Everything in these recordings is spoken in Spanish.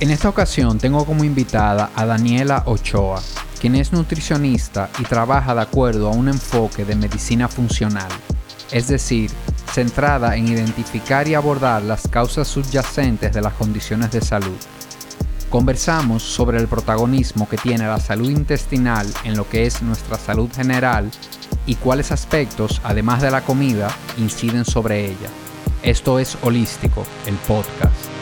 En esta ocasión tengo como invitada a Daniela Ochoa, quien es nutricionista y trabaja de acuerdo a un enfoque de medicina funcional, es decir, centrada en identificar y abordar las causas subyacentes de las condiciones de salud. Conversamos sobre el protagonismo que tiene la salud intestinal en lo que es nuestra salud general y cuáles aspectos, además de la comida, inciden sobre ella. Esto es Holístico, el podcast.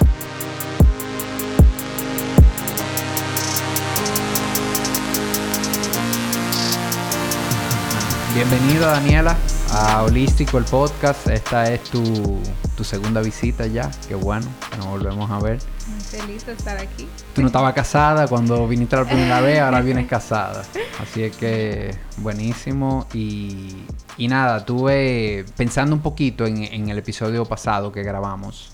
Bienvenido Daniela a Holístico el podcast. Esta es tu, tu segunda visita ya. Qué bueno, nos volvemos a ver. Muy feliz de estar aquí. Tú no estabas casada cuando viniste la primera vez, ahora vienes casada. Así es que buenísimo. Y, y nada, tuve pensando un poquito en, en el episodio pasado que grabamos.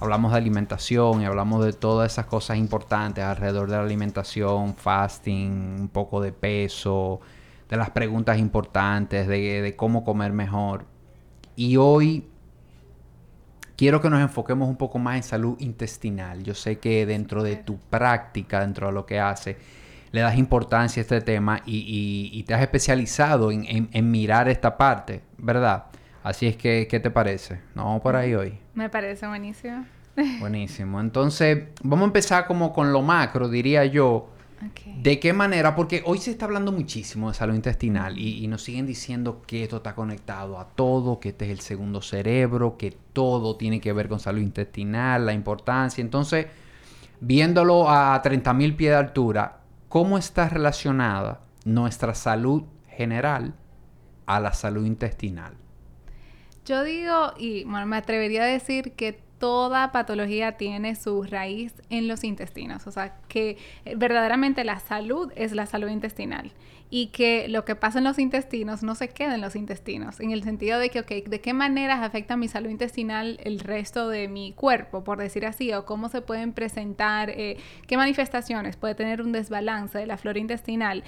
Hablamos de alimentación y hablamos de todas esas cosas importantes alrededor de la alimentación, fasting, un poco de peso, de las preguntas importantes, de, cómo comer mejor. Y hoy quiero que nos enfoquemos un poco más en salud intestinal. Yo sé que dentro de tu práctica, dentro de lo que haces, le das importancia a este tema y, te has especializado en, mirar esta parte, ¿verdad? Así es que, ¿qué te parece? ¿No vamos por ahí hoy? Me parece buenísimo. Buenísimo. Entonces, vamos a empezar como con lo macro, diría yo ¿De qué manera? Porque hoy se está hablando muchísimo de salud intestinal y, nos siguen diciendo que esto está conectado a todo, que este es el segundo cerebro, que todo tiene que ver con salud intestinal, la importancia. Entonces, viéndolo a 30.000 pies de altura, ¿cómo está relacionada nuestra salud general a la salud intestinal? Yo digo, y bueno, me atrevería a decir que toda patología tiene su raíz en los intestinos, o sea, que eh, verdaderamente la salud es la salud intestinal y que lo que pasa en los intestinos no se queda en los intestinos, en el sentido de que, ok, ¿de qué maneras afecta mi salud intestinal el resto de mi cuerpo, por decir así, o cómo se pueden presentar, eh, qué manifestaciones puede tener un desbalance de la flora intestinal?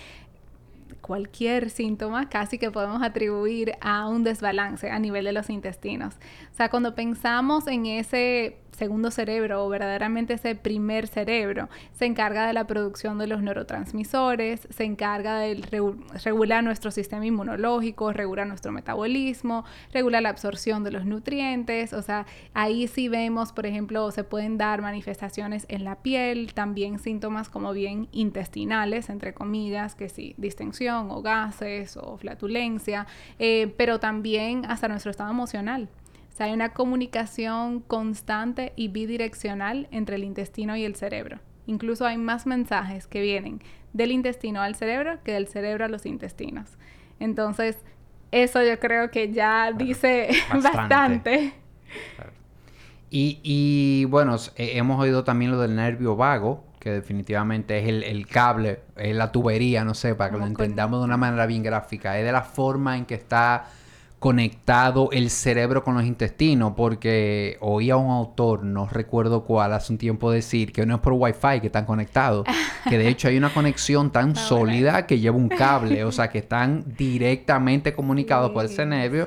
cualquier síntoma casi que podemos atribuir a un desbalance a nivel de los intestinos. O sea, cuando pensamos en ese segundo cerebro o verdaderamente ese primer cerebro se encarga de la producción de los neurotransmisores, se encarga de regular nuestro sistema inmunológico, regular nuestro metabolismo, regular la absorción de los nutrientes, o sea, ahí sí vemos, por ejemplo, se pueden dar manifestaciones en la piel, también síntomas como bien intestinales, entre comillas, que sí, distensión o gases o flatulencia, eh, pero también hasta nuestro estado emocional hay una comunicación constante y bidireccional entre el intestino y el cerebro. Incluso hay más mensajes que vienen del intestino al cerebro que del cerebro a los intestinos. Entonces, eso yo creo que ya dice bastante. Y, bueno, hemos oído también lo del nervio vago, que definitivamente es el, cable, es la tubería, no sé, para que lo entendamos de una manera bien gráfica. Es de la forma en que está conectado el cerebro con los intestinos, porque oía a un autor, no recuerdo cuál, hace un tiempo decir que no es por wifi que están conectados, que de hecho hay una conexión tan sólida que lleva un cable, o sea que están directamente comunicados por ese nervio,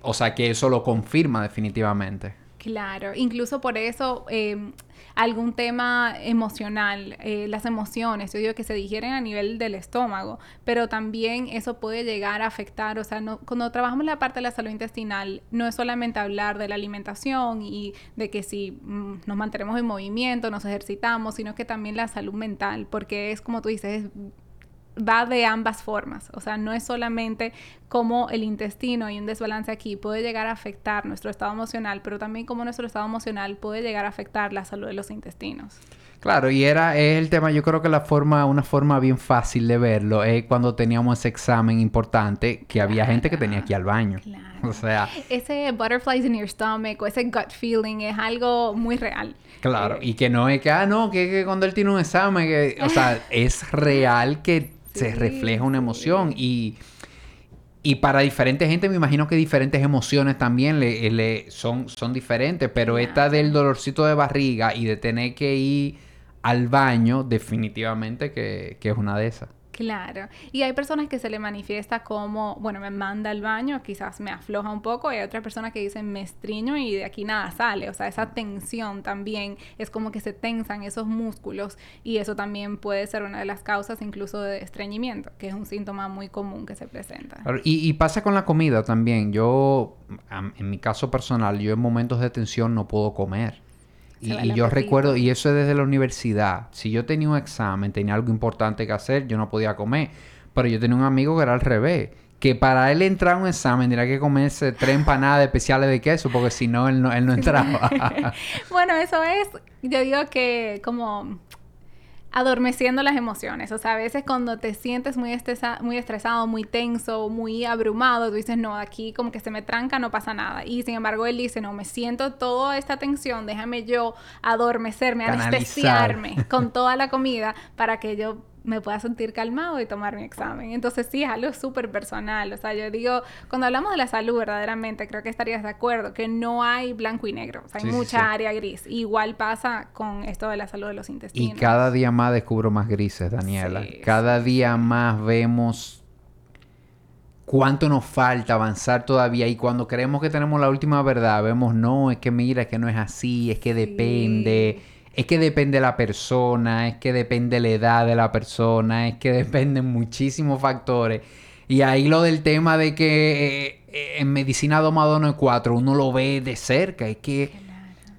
o sea que eso lo confirma definitivamente. Claro, incluso por eso em, algún tema emocional, eh, las emociones, yo digo que se digieren a nivel del estómago, pero también eso puede llegar a afectar, o sea, no, cuando trabajamos la parte de la salud intestinal, no es solamente hablar de la alimentación y de que si mm, nos mantenemos en movimiento, nos ejercitamos, sino que también la salud mental, porque es como tú dices, es va de ambas formas, o sea, no es solamente cómo el intestino y un desbalance aquí puede llegar a afectar nuestro estado emocional, pero también cómo nuestro estado emocional puede llegar a afectar la salud de los intestinos. Claro, y era el tema, yo creo que la forma, una forma bien fácil de verlo es cuando teníamos ese examen importante que había gente que tenía que ir al baño. O sea, ese butterflies in your stomach o ese gut feeling es algo muy real. Claro, eh, y que no es que, ah, no, que, que cuando él tiene un examen, que, o sea, es real que se refleja una emoción y, y para diferentes gente me imagino que diferentes emociones también le, le son, son diferentes, pero esta del dolorcito de barriga y de tener que ir al baño definitivamente que, que es una de esas. Claro. Y hay personas que se le manifiesta como, bueno, me manda al baño, quizás me afloja un poco, y hay otras personas que dicen me estriño y de aquí nada sale. O sea, esa tensión también es como que se tensan esos músculos y eso también puede ser una de las causas incluso de estreñimiento, que es un síntoma muy común que se presenta. Y, y pasa con la comida también. Yo, en mi caso personal, yo en momentos de tensión no puedo comer. Y, yo recuerdo, y eso es desde la universidad. Si yo tenía un examen, tenía algo importante que hacer, yo no podía comer. Pero yo tenía un amigo que era al revés. Que para él entrar a un examen tenía que comerse tres empanadas especiales de queso, porque si no, él no, él no entraba. bueno, eso es, yo digo que como adormeciendo las emociones. O sea, a veces cuando te sientes muy, muy estresado, muy tenso, muy abrumado, tú dices, no, aquí como que se me tranca, no pasa nada. Y sin embargo, él dice, no, me siento toda esta tensión, déjame yo adormecerme, anestesiarme con toda la comida para que yo me pueda sentir calmado y tomar mi examen. Entonces sí, es algo súper personal. O sea, yo digo, cuando hablamos de la salud verdaderamente, creo que estarías de acuerdo que no hay blanco y negro. O sea, hay mucha área gris. Igual pasa con esto de la salud de los intestinos. Y cada día más descubro más grises, Daniela. cada día más vemos cuánto nos falta avanzar todavía y cuando creemos que tenemos la última verdad, vemos, no, es que mira, es que no es así, es que depende es que depende la persona, es que depende la edad de la persona, es que dependen muchísimos factores. Y ahí lo del tema de que eh, en medicina domadona 4 uno lo ve de cerca, es que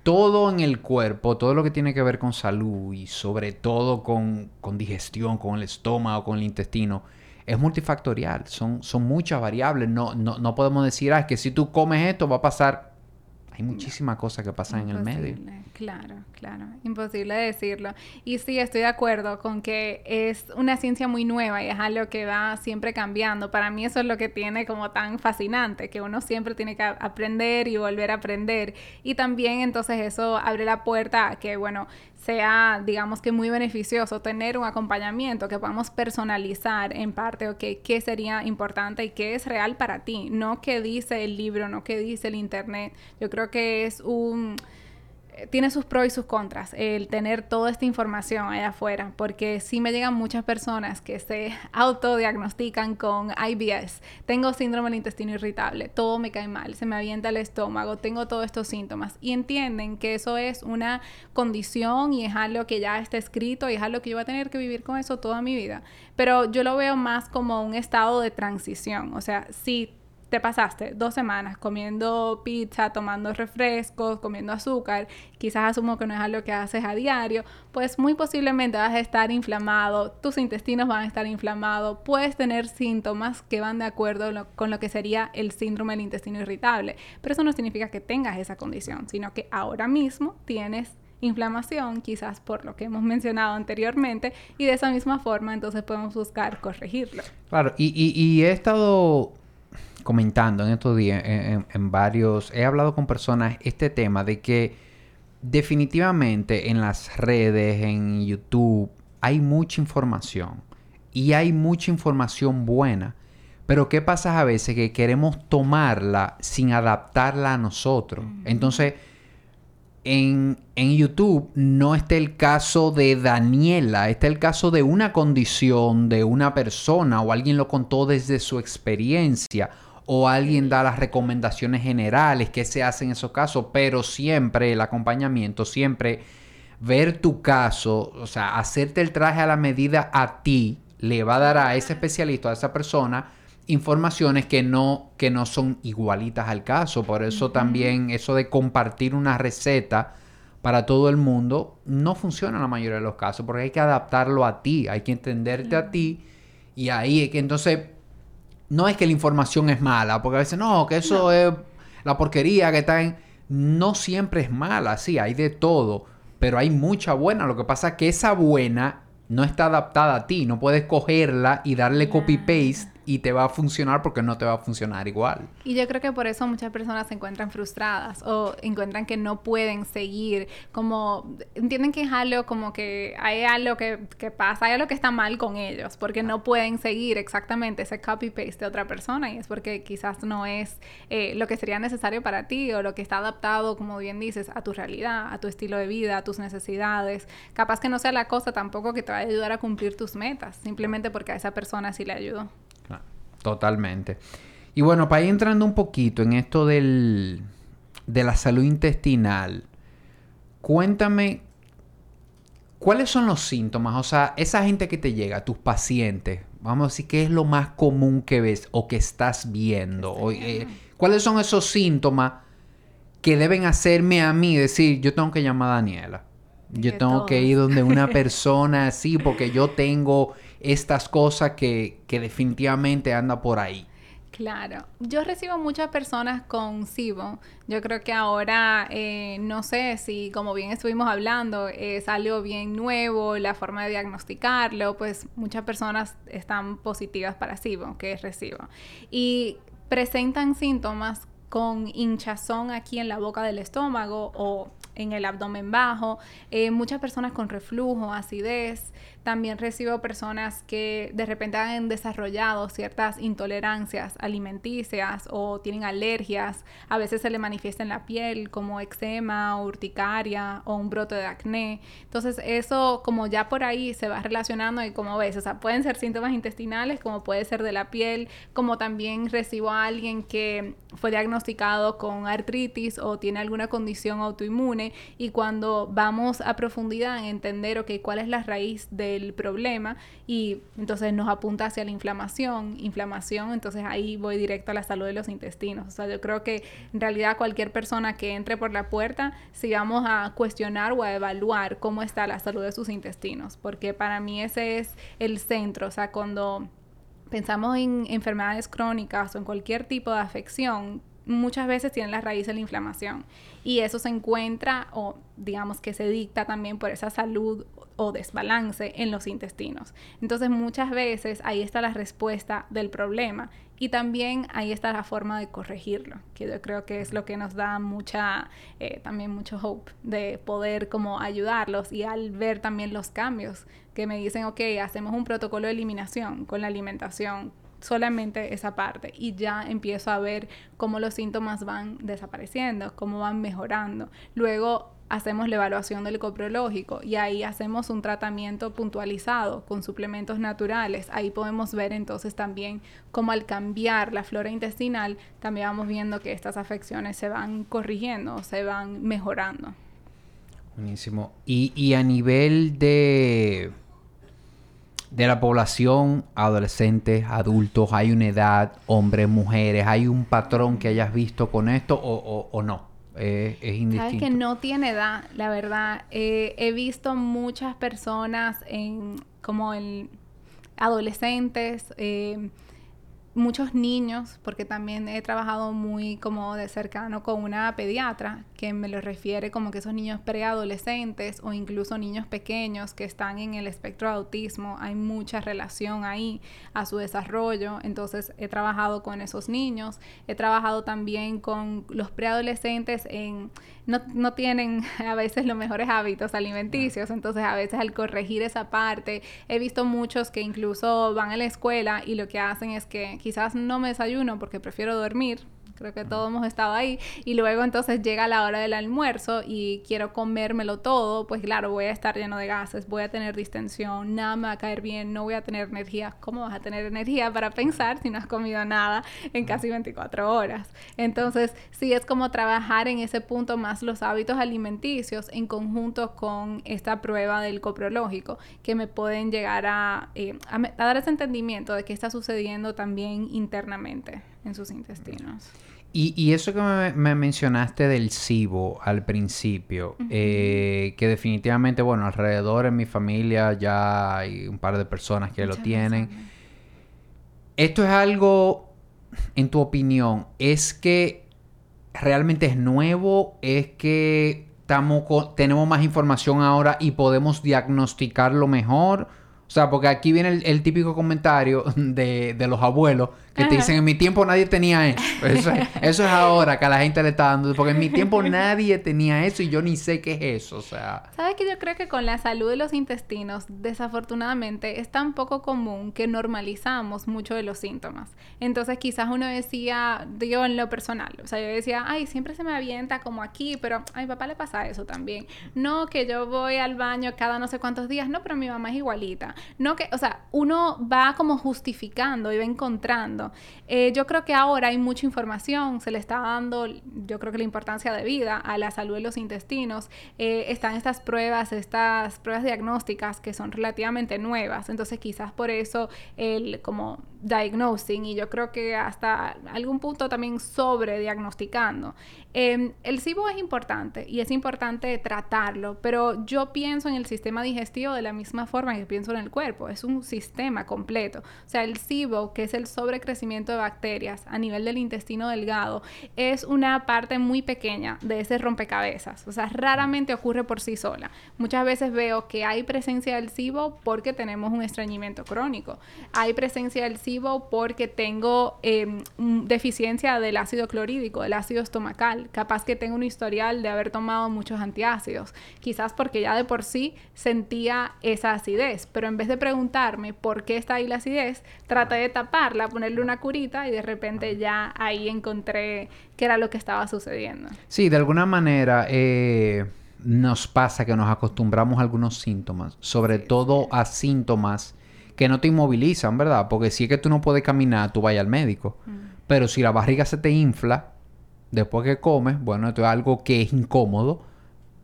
todo en el cuerpo, todo lo que tiene que ver con salud y sobre todo con, digestión, con el estómago, con el intestino, es multifactorial, son, son muchas variables. No, no, no podemos decir, ah, es que si tú comes esto va a pasar hay muchísimas cosas que pasan en el medio. Claro, claro. Imposible decirlo. Y sí, estoy de acuerdo con que es una ciencia muy nueva y es algo que va siempre cambiando. Para mí eso es lo que tiene como tan fascinante, que uno siempre tiene que aprender y volver a aprender. Y también entonces eso abre la puerta a que, bueno, sea, digamos que muy beneficioso tener un acompañamiento que podamos personalizar en parte, o qué sería importante y qué es real para ti, no qué dice el libro, no qué dice el internet. Yo creo que es un tiene sus pros y sus contras el tener toda esta información allá afuera, porque sí me llegan muchas personas que se autodiagnostican con IBS, tengo síndrome del intestino irritable, todo me cae mal, se me avienta el estómago, tengo todos estos síntomas. Y entienden que eso es una condición y es algo que ya está escrito y es algo que yo voy a tener que vivir con eso toda mi vida, pero yo lo veo más como un estado de transición, o sea, si te pasaste dos semanas comiendo pizza, tomando refrescos, comiendo azúcar, quizás asumo que no es algo que haces a diario, pues muy posiblemente vas a estar inflamado, tus intestinos van a estar inflamados, puedes tener síntomas que van de acuerdo con lo que sería el síndrome del intestino irritable, pero eso no significa que tengas esa condición, sino que ahora mismo tienes inflamación, quizás por lo que hemos mencionado anteriormente, y de esa misma forma entonces podemos buscar corregirlo. Claro, y, y he estado comentando en estos días en, varios, he hablado con personas este tema de que definitivamente en las redes, en YouTube, hay mucha información y hay mucha información buena. Pero ¿qué pasa a veces? Que queremos tomarla sin adaptarla a nosotros. Entonces, en, en, YouTube no está el caso de Daniela, está el caso de una condición de una persona o alguien lo contó desde su experiencia o alguien da las recomendaciones generales que se hacen en esos casos, pero siempre el acompañamiento, siempre ver tu caso, o sea, hacerte el traje a la medida a ti, le va a dar a ese especialista, a esa persona, informaciones que no, que no son igualitas al caso. Por eso también eso de compartir una receta para todo el mundo no funciona en la mayoría de los casos, porque hay que adaptarlo a ti, hay que entenderte a ti. Y ahí es que entonces no es que la información es mala, porque a veces no, que eso es la porquería que está en... No siempre es mala, sí, hay de todo, pero hay mucha buena. Lo que pasa es que esa buena no está adaptada a ti, no puedes cogerla y darle copy-paste y te va a funcionar porque no te va a funcionar igual. Y yo creo que por eso muchas personas se encuentran frustradas o encuentran que no pueden seguir, como entienden que es algo como que hay algo que, que pasa, hay algo que está mal con ellos, porque no pueden seguir exactamente ese copy-paste de otra persona y es porque quizás no es eh, lo que sería necesario para ti o lo que está adaptado, como bien dices, a tu realidad, a tu estilo de vida, a tus necesidades. Capaz que no sea la cosa tampoco que te va a ayudar a cumplir tus metas, simplemente porque a esa persona sí le ayudó. Totalmente. Y bueno, para ir entrando un poquito en esto del, de la salud intestinal, cuéntame cuáles son los síntomas, o sea, esa gente que te llega, tus pacientes, vamos a decir, ¿qué es lo más común que ves o que estás viendo? Eh, ¿Cuáles son esos síntomas que deben hacerme a mí decir, yo tengo que llamar a Daniela? Yo tengo que ir donde una persona así porque yo tengo estas cosas que, que definitivamente anda por ahí. Claro, yo recibo muchas personas con SIBO. Yo creo que ahora, eh, no sé si, como bien estuvimos hablando, es algo bien nuevo, la forma de diagnosticarlo, pues muchas personas están positivas para SIBO, que es recibo. Y presentan síntomas con hinchazón aquí en la boca del estómago o en el abdomen bajo, eh, muchas personas con reflujo, acidez, también recibo personas que de repente han desarrollado ciertas intolerancias alimenticias o tienen alergias. A veces se le manifiesta en la piel como eczema, urticaria o un brote de acné. Entonces eso como ya por ahí se va relacionando y como ves, o sea, pueden ser síntomas intestinales como puede ser de la piel, como también recibo a alguien que fue diagnosticado con artritis o tiene alguna condición autoinmune y cuando vamos a profundidad en entender, ok, cuál es la raíz de el problema y entonces nos apunta hacia la inflamación, inflamación, entonces ahí voy directo a la salud de los intestinos. O sea, yo creo que en realidad cualquier persona que entre por la puerta, si vamos a cuestionar o a evaluar cómo está la salud de sus intestinos, porque para mí ese es el centro, o sea, cuando pensamos en enfermedades crónicas o en cualquier tipo de afección, muchas veces tienen la raíz de la inflamación y eso se encuentra o digamos que se dicta también por esa salud o desbalance en los intestinos. Entonces muchas veces ahí está la respuesta del problema y también ahí está la forma de corregirlo, que yo creo que es lo que nos da mucha, eh, también mucho hope de poder como ayudarlos y al ver también los cambios que me dicen, ok, hacemos un protocolo de eliminación con la alimentación, solamente esa parte y ya empiezo a ver cómo los síntomas van desapareciendo, cómo van mejorando. Luego hacemos la evaluación del coprológico y ahí hacemos un tratamiento puntualizado con suplementos naturales. Ahí podemos ver entonces también cómo al cambiar la flora intestinal, también vamos viendo que estas afecciones se van corrigiendo, se van mejorando. Buenísimo. Y, a nivel de, de la población, adolescentes, adultos, ¿hay una edad, hombres, mujeres? ¿Hay un patrón que hayas visto con esto o, o no? Es indistinto. Sabes que no tiene edad, la verdad. Eh, he visto muchas personas en como en adolescentes, eh, muchos niños, porque también he trabajado muy como de cercano con una pediatra que me lo refiere como que esos niños preadolescentes o incluso niños pequeños que están en el espectro de autismo, hay mucha relación ahí a su desarrollo, entonces he trabajado con esos niños, he trabajado también con los preadolescentes en no, no tienen a veces los mejores hábitos alimenticios, entonces a veces al corregir esa parte, he visto muchos que incluso van a la escuela y lo que hacen es que quizás no me desayuno porque prefiero dormir, creo que todos hemos estado ahí, y luego entonces llega la hora del almuerzo y quiero comérmelo todo, pues claro, voy a estar lleno de gases, voy a tener distensión, nada me va a caer bien, no voy a tener energía. ¿Cómo vas a tener energía para pensar si no has comido nada en casi 24 horas? Entonces, sí es como trabajar en ese punto más los hábitos alimenticios en conjunto con esta prueba del coprológico, que me pueden llegar a, eh, a dar ese entendimiento de qué está sucediendo también internamente en sus intestinos. Y, eso que me, mencionaste del SIBO al principio, eh, que definitivamente, bueno, alrededor en mi familia ya hay un par de personas que lo tienen. Esto es algo, en tu opinión, ¿es que realmente es nuevo? ¿Es que estamos tenemos más información ahora y podemos diagnosticarlo mejor? O sea, porque aquí viene el, típico comentario de, de los abuelos que te dicen, en mi tiempo nadie tenía eso. Eso es, eso es, ahora que a la gente le está dando. Porque en mi tiempo nadie tenía eso y yo ni sé qué es eso. O sea... ¿Sabes que yo creo que con la salud de los intestinos, desafortunadamente, es tan poco común que normalizamos mucho de los síntomas. Entonces quizás uno decía, digo en lo personal, o sea, yo decía, ay, siempre se me avienta como aquí, pero a mi papá le pasa eso también. No, que yo voy al baño cada no sé cuántos días, no, pero mi mamá es igualita. No, que, o sea, uno va como justificando y va encontrando eh, yo creo que ahora hay mucha información, se le está dando, yo creo que la importancia de vida a la salud de los intestinos. Eh, están estas pruebas, estas pruebas diagnósticas que son relativamente nuevas, entonces quizás por eso el como diagnosing y yo creo que hasta algún punto también sobre diagnosticando. Em, el SIBO es importante y es importante tratarlo, pero yo pienso en el sistema digestivo de la misma forma que pienso en el cuerpo, es un sistema completo. O sea, el SIBO, que es el sobrecrecimiento de bacterias a nivel del intestino delgado, es una parte muy pequeña de ese rompecabezas. O sea, raramente ocurre por sí sola. Muchas veces veo que hay presencia del SIBO porque tenemos un estreñimiento crónico. Hay presencia del SIBO porque tengo em, deficiencia del ácido clorhídrico, del ácido estomacal. Capaz que tengo un historial de haber tomado muchos antiácidos, quizás porque ya de por sí sentía esa acidez, pero en vez de preguntarme por qué está ahí la acidez, traté de taparla, ponerle una curita y de repente ya ahí encontré qué era lo que estaba sucediendo. Sí, de alguna manera eh, nos pasa que nos acostumbramos a algunos síntomas, sobre todo a síntomas que no te inmovilizan, ¿verdad? Porque si es que tú no puedes caminar, tú vayas al médico. Mm. Pero si la barriga se te infla, después que comes, bueno, esto es algo que es incómodo,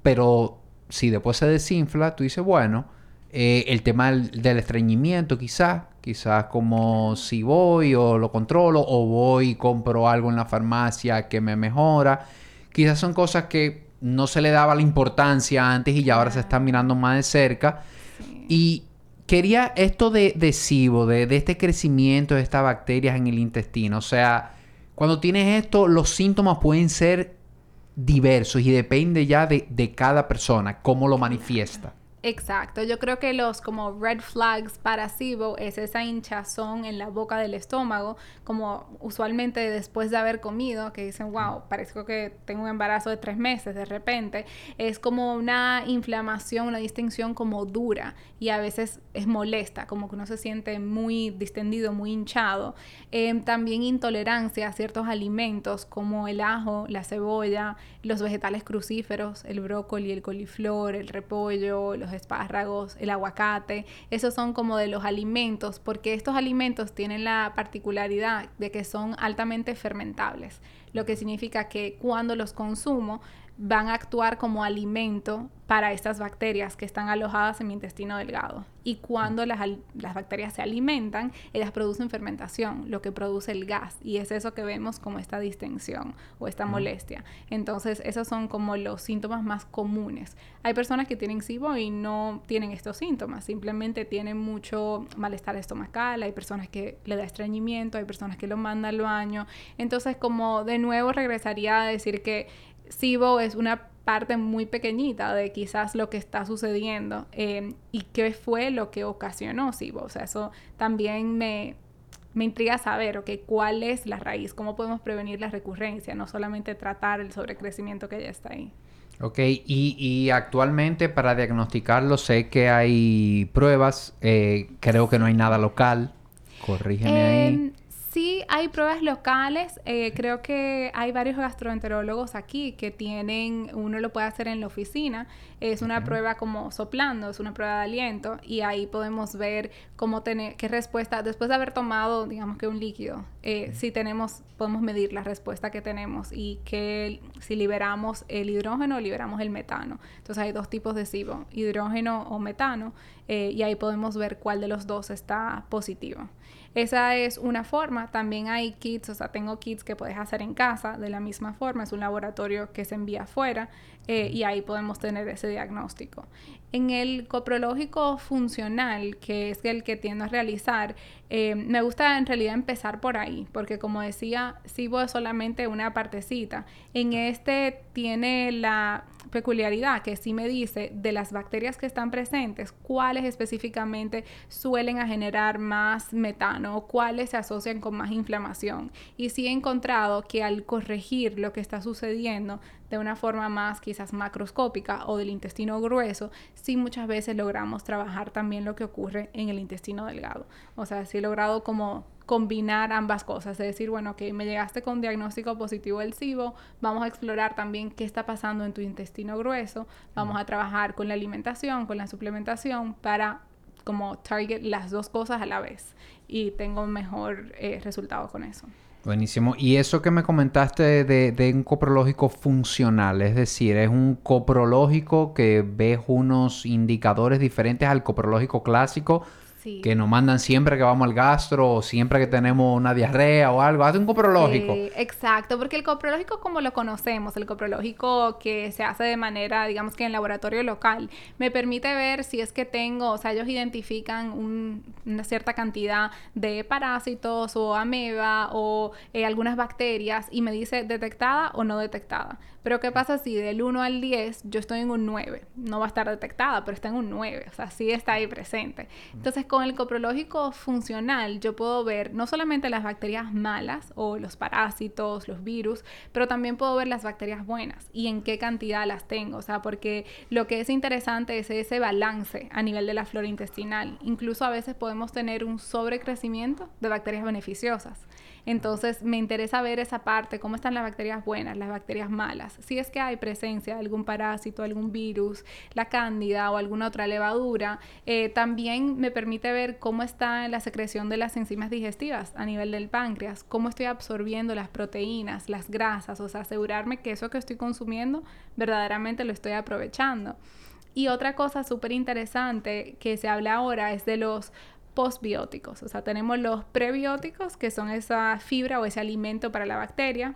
pero si después se desinfla, tú dices, bueno, eh, el tema del, estreñimiento quizás, quizás como si voy o lo controlo o voy y compro algo en la farmacia que me mejora, quizás son cosas que no se le daba la importancia antes y ya ahora se están mirando más de cerca. Y quería esto de, de de este crecimiento de estas bacterias en el intestino, o sea, cuando tienes esto, los síntomas pueden ser diversos y depende ya de, de cada persona, cómo lo manifiesta. Exacto, yo creo que los como red flags para SIBO es esa hinchazón en la boca del estómago, como usualmente después de haber comido, que dicen, wow, parezco que tengo un embarazo de tres meses de repente, es como una inflamación, una distensión como dura y a veces es molesta, como que uno se siente muy distendido, muy hinchado. Em, también intolerancia a ciertos alimentos como el ajo, la cebolla, los vegetales crucíferos, el brócoli, el coliflor, el repollo, los espárragos, el aguacate, esos son como de los alimentos, porque estos alimentos tienen la particularidad de que son altamente fermentables, lo que significa que cuando los consumo van a actuar como alimento para estas bacterias que están alojadas en mi intestino delgado. Y cuando las, bacterias se alimentan, ellas producen fermentación, lo que produce el gas. Y es eso que vemos como esta distensión o esta molestia. Entonces, esos son como los síntomas más comunes. Hay personas que tienen SIBO y no tienen estos síntomas, simplemente tienen mucho malestar estomacal, hay personas que le da estreñimiento, hay personas que lo mandan al baño. Entonces, como de nuevo regresaría a decir que SIBO es una parte muy pequeñita de quizás lo que está sucediendo em, y qué fue lo que ocasionó SIBO. O sea, eso también me, me intriga saber, ok, cuál es la raíz, cómo podemos prevenir la recurrencia, no solamente tratar el sobrecrecimiento que ya está ahí. Ok, y, y actualmente para diagnosticarlo sé que hay pruebas, eh, creo que no hay nada local, corrígeme ahí. Sí, hay pruebas locales. Eh, creo que hay varios gastroenterólogos aquí que tienen, uno lo puede hacer en la oficina. Es una prueba como soplando, es una prueba de aliento y ahí podemos ver cómo tener, qué respuesta, después de haber tomado, digamos que un líquido, eh, si tenemos, podemos medir la respuesta que tenemos y que si liberamos el hidrógeno o liberamos el metano. Entonces hay dos tipos de SIBO, hidrógeno o metano, eh, y ahí podemos ver cuál de los dos está positivo. Esa es una forma. También hay kits, o sea, tengo kits que puedes hacer en casa de la misma forma. Es un laboratorio que se envía afuera eh, y ahí podemos tener ese diagnóstico. En el coprológico funcional, que es el que tiendo a realizar, eh, me gusta en realidad empezar por ahí, porque como decía, SIBO es solamente una partecita. En este tiene la peculiaridad que sí me dice de las bacterias que están presentes, cuáles específicamente suelen a generar más metano, cuáles se asocian con más inflamación. Y sí he encontrado que al corregir lo que está sucediendo de una forma más quizás macroscópica o del intestino grueso, sí muchas veces logramos trabajar también lo que ocurre en el intestino delgado. O sea, sí he logrado como combinar ambas cosas, es decir, bueno, que me llegaste con diagnóstico positivo del SIBO, vamos a explorar también qué está pasando en tu intestino grueso, vamos a trabajar con la alimentación, con la suplementación para como target las dos cosas a la vez y tengo mejor eh, resultado con eso. Buenísimo. Y eso que me comentaste de, de, un coprológico funcional, es decir, es un coprológico que ves unos indicadores diferentes al coprológico clásico que nos mandan siempre que vamos al gastro o siempre que tenemos una diarrea o algo. Hace un coprológico. exacto, porque el coprológico como lo conocemos, el coprológico que se hace de manera, digamos que en laboratorio local, me permite ver si es que tengo, o sea, ellos identifican una cierta cantidad de parásitos o ameba o eh, algunas bacterias y me dice detectada o no detectada. Pero ¿qué pasa si del 1 al 10 yo estoy en un 9? No va a estar detectada, pero está en un 9, o sea, sí está ahí presente. Entonces, con el coprológico funcional yo puedo ver no solamente las bacterias malas o los parásitos, los virus, pero también puedo ver las bacterias buenas y en qué cantidad las tengo, o sea, porque lo que es interesante es ese balance a nivel de la flora intestinal. Incluso a veces podemos tener un sobrecrecimiento de bacterias beneficiosas. Entonces me interesa ver esa parte, cómo están las bacterias buenas, las bacterias malas. Si es que hay presencia de algún parásito, algún virus, la cándida o alguna otra levadura, eh, también me permite ver cómo está la secreción de las enzimas digestivas a nivel del páncreas, cómo estoy absorbiendo las proteínas, las grasas, o sea, asegurarme que eso que estoy consumiendo verdaderamente lo estoy aprovechando. Y otra cosa súper interesante que se habla ahora es de los postbióticos. O sea, tenemos los prebióticos, que son esa fibra o ese alimento para la bacteria,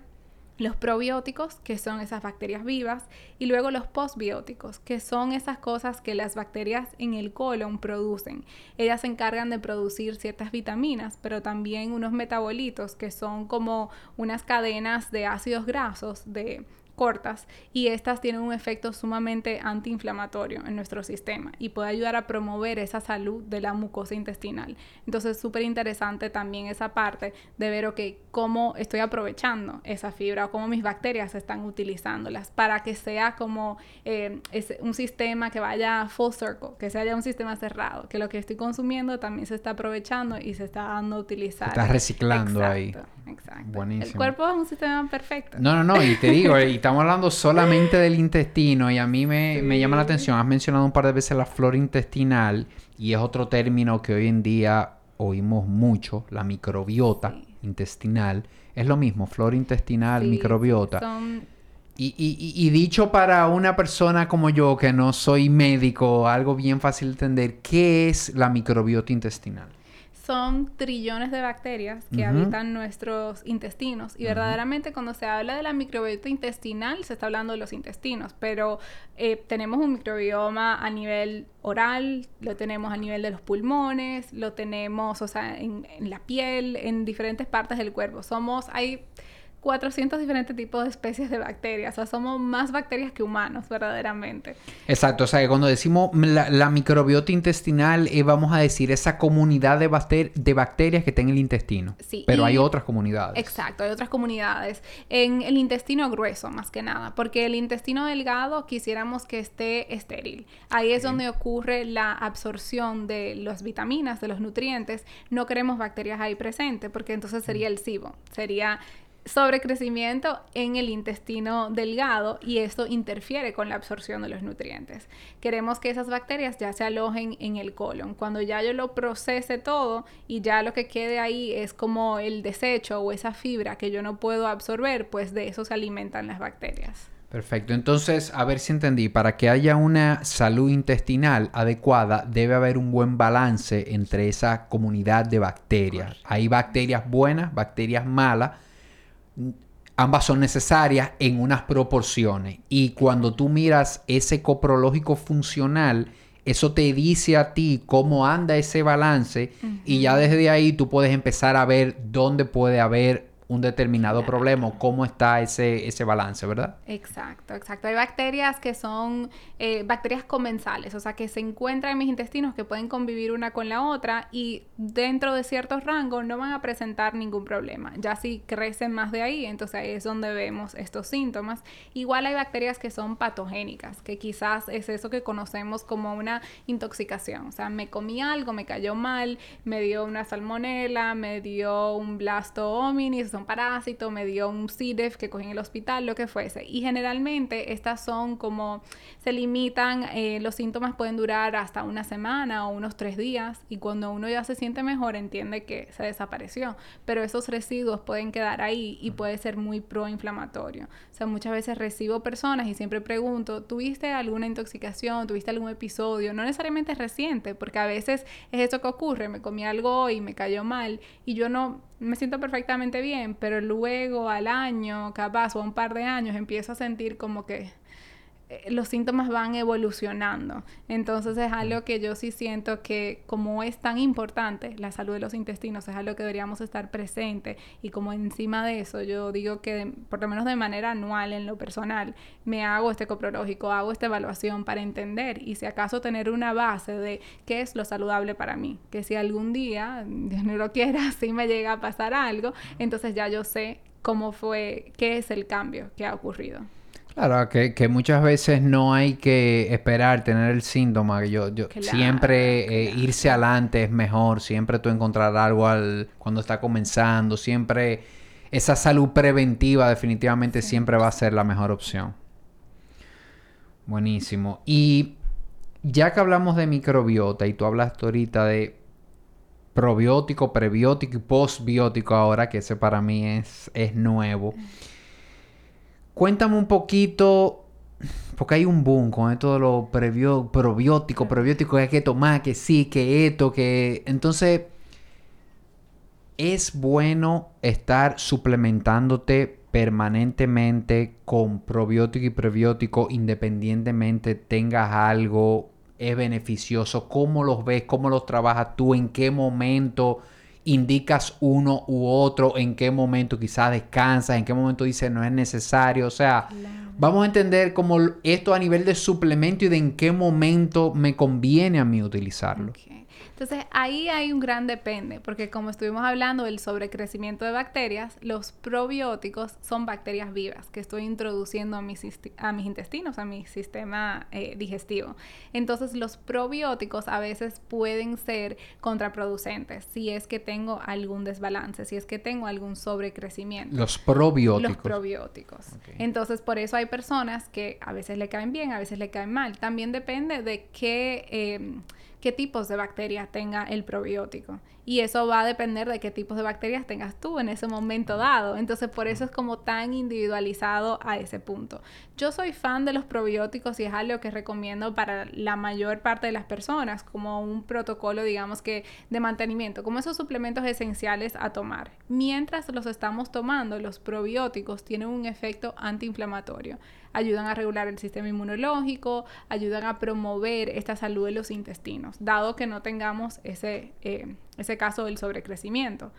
los probióticos, que son esas bacterias vivas, y luego los postbióticos, que son esas cosas que las bacterias en el colon producen. Ellas se encargan de producir ciertas vitaminas, pero también unos metabolitos, que son como unas cadenas de ácidos grasos, de cortas y estas tienen un efecto sumamente antiinflamatorio en nuestro sistema y puede ayudar a promover esa salud de la mucosa intestinal. Entonces es súper interesante también esa parte de ver, ok, cómo estoy aprovechando esa fibra o cómo mis bacterias están utilizándolas para que sea como eh, un sistema que vaya full circle, que sea un sistema cerrado, que lo que estoy consumiendo también se está aprovechando y se está dando a utilizar. Estás reciclando ahí. Exacto. Buenísimo. El cuerpo es un sistema perfecto. No, no, no, y te digo, y estamos hablando solamente del intestino y a mí me, me, llama la atención, has mencionado un par de veces la flora intestinal y es otro término que hoy en día oímos mucho, la microbiota intestinal. Es lo mismo, flora intestinal, microbiota. Y, y, y, dicho para una persona como yo, que no soy médico, algo bien fácil de entender, ¿qué es la microbiota intestinal? Son trillones de bacterias que habitan nuestros intestinos. Y verdaderamente cuando se habla de la microbiota intestinal, se está hablando de los intestinos, pero eh, tenemos un microbioma a nivel oral, lo tenemos a nivel de los pulmones, lo tenemos, o sea, en, en la piel, en diferentes partes del cuerpo. Somos, hay 400 diferentes tipos de especies de bacterias. O sea, somos más bacterias que humanos, verdaderamente. Exacto. O sea, que cuando decimos la, microbiota intestinal, eh, vamos a decir esa comunidad de, de bacterias que está en el intestino. Sí. Pero hay otras comunidades. Exacto, hay otras comunidades. En el intestino grueso, más que nada. Porque el intestino delgado quisiéramos que esté estéril. Ahí es donde ocurre la absorción de las vitaminas, de los nutrientes. No queremos bacterias ahí presentes, porque entonces sería el SIBO. Sería sobrecrecimiento en el intestino delgado y esto interfiere con la absorción de los nutrientes. Queremos que esas bacterias ya se alojen en el colon. Cuando ya yo lo procese todo y ya lo que quede ahí es como el desecho o esa fibra que yo no puedo absorber, pues de eso se alimentan las bacterias. Perfecto, entonces a ver si entendí, para que haya una salud intestinal adecuada debe haber un buen balance entre esa comunidad de bacterias. Hay bacterias buenas, bacterias malas, ambas son necesarias en unas proporciones. Y cuando tú miras ese coprológico funcional, eso te dice a ti cómo anda ese balance y ya desde ahí tú puedes empezar a ver dónde puede haber un determinado problema, cómo está ese, ese balance, ¿verdad? Exacto, exacto. Hay bacterias que son eh, bacterias comensales, o sea, que se encuentran en mis intestinos, que pueden convivir una con la otra y dentro de ciertos rangos no van a presentar ningún problema. Ya si crecen más de ahí, entonces ahí es donde vemos estos síntomas. Igual hay bacterias que son patogénicas, que quizás es eso que conocemos como una intoxicación. O sea, me comí algo, me cayó mal, me dio una salmonela, me dio un blasto hominis, son parásitos, me dio un C. que cogí en el hospital, lo que fuese. Y generalmente estas son como, se limitan, eh, los síntomas pueden durar hasta una semana o unos tres días y cuando uno ya se siente mejor entiende que se desapareció. Pero esos residuos pueden quedar ahí y puede ser muy proinflamatorio. O sea, muchas veces recibo personas y siempre pregunto, ¿tuviste alguna intoxicación? ¿Tuviste algún episodio? No necesariamente reciente, porque a veces es eso que ocurre, me comí algo y me cayó mal y yo no me siento perfectamente bien, pero luego al año, capaz, o a un par de años, empiezo a sentir como que los síntomas van evolucionando. Entonces es algo que yo sí siento que como es tan importante la salud de los intestinos, es algo que deberíamos estar presente y como encima de eso yo digo que por lo menos de manera anual en lo personal me hago este coprológico, hago esta evaluación para entender y si acaso tener una base de qué es lo saludable para mí, que si algún día, Dios no lo quiera, si me llega a pasar algo, entonces ya yo sé cómo fue, qué es el cambio que ha ocurrido. Claro, que, que, muchas veces no hay que esperar tener el síntoma. Yo, yo siempre eh, irse adelante es mejor. Siempre tú encontrar algo al, cuando está comenzando. Siempre esa salud preventiva definitivamente siempre va a ser la mejor opción. Buenísimo. Y ya que hablamos de microbiota y tú hablaste ahorita de probiótico, prebiótico y postbiótico ahora, que ese para mí es, es nuevo. Cuéntame un poquito, porque hay un boom con esto de los probióticos, probióticos que hay que tomar, que sí, que esto, que... Entonces, es bueno estar suplementándote permanentemente con probiótico y prebiótico independientemente tengas algo, es beneficioso, cómo los ves, cómo los trabajas tú, en qué momento indicas uno u otro, en qué momento quizás descansas, en qué momento dices no es necesario. O sea, vamos a entender como esto a nivel de suplemento y de en qué momento me conviene a mí utilizarlo. Entonces ahí hay un gran depende, porque como estuvimos hablando del sobrecrecimiento de bacterias, los probióticos son bacterias vivas que estoy introduciendo a mis, a mis intestinos, a mi sistema eh, digestivo. Entonces los probióticos a veces pueden ser contraproducentes si es que tengo algún desbalance, si es que tengo algún sobrecrecimiento. Los probióticos. Los probióticos. Entonces por eso hay personas que a veces le caen bien, a veces le caen mal. También depende de qué... Eh, qué tipos de bacterias tenga el probiótico. Y eso va a depender de qué tipos de bacterias tengas tú en ese momento dado. Entonces, por eso es como tan individualizado a ese punto. Yo soy fan de los probióticos y es algo que recomiendo para la mayor parte de las personas como un protocolo, digamos que, de mantenimiento, como esos suplementos esenciales a tomar. Mientras los estamos tomando, los probióticos tienen un efecto antiinflamatorio ayudan a regular el sistema inmunológico, ayudan a promover esta salud de los intestinos, dado que no tengamos ese, eh, ese caso del sobrecrecimiento.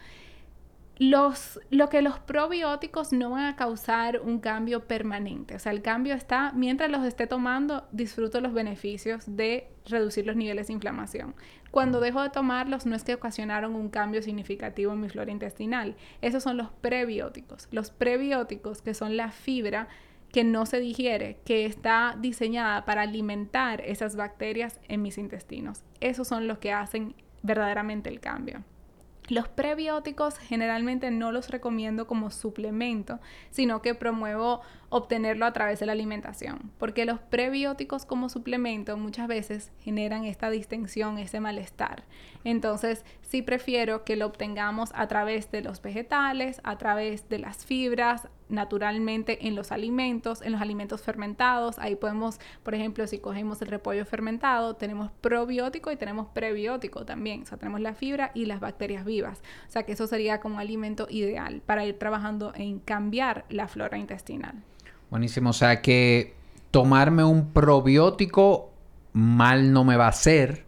Los, lo que los probióticos no van a causar un cambio permanente. O sea, el cambio está, mientras los esté tomando, disfruto los beneficios de reducir los niveles de inflamación. Cuando dejo de tomarlos, no es que ocasionaron un cambio significativo en mi flora intestinal. Esos son los prebióticos. Los prebióticos, que son la fibra que no se digiere, que está diseñada para alimentar esas bacterias en mis intestinos. Esos son los que hacen verdaderamente el cambio. Los prebióticos generalmente no los recomiendo como suplemento, sino que promuevo obtenerlo a través de la alimentación, porque los prebióticos como suplemento muchas veces generan esta distensión, ese malestar. Entonces, sí prefiero que lo obtengamos a través de los vegetales, a través de las fibras naturalmente en los alimentos, en los alimentos fermentados. Ahí podemos, por ejemplo, si cogemos el repollo fermentado, tenemos probiótico y tenemos prebiótico también. O sea, tenemos la fibra y las bacterias vivas. O sea, que eso sería como alimento ideal para ir trabajando en cambiar la flora intestinal. Buenísimo. O sea, que tomarme un probiótico mal no me va a hacer.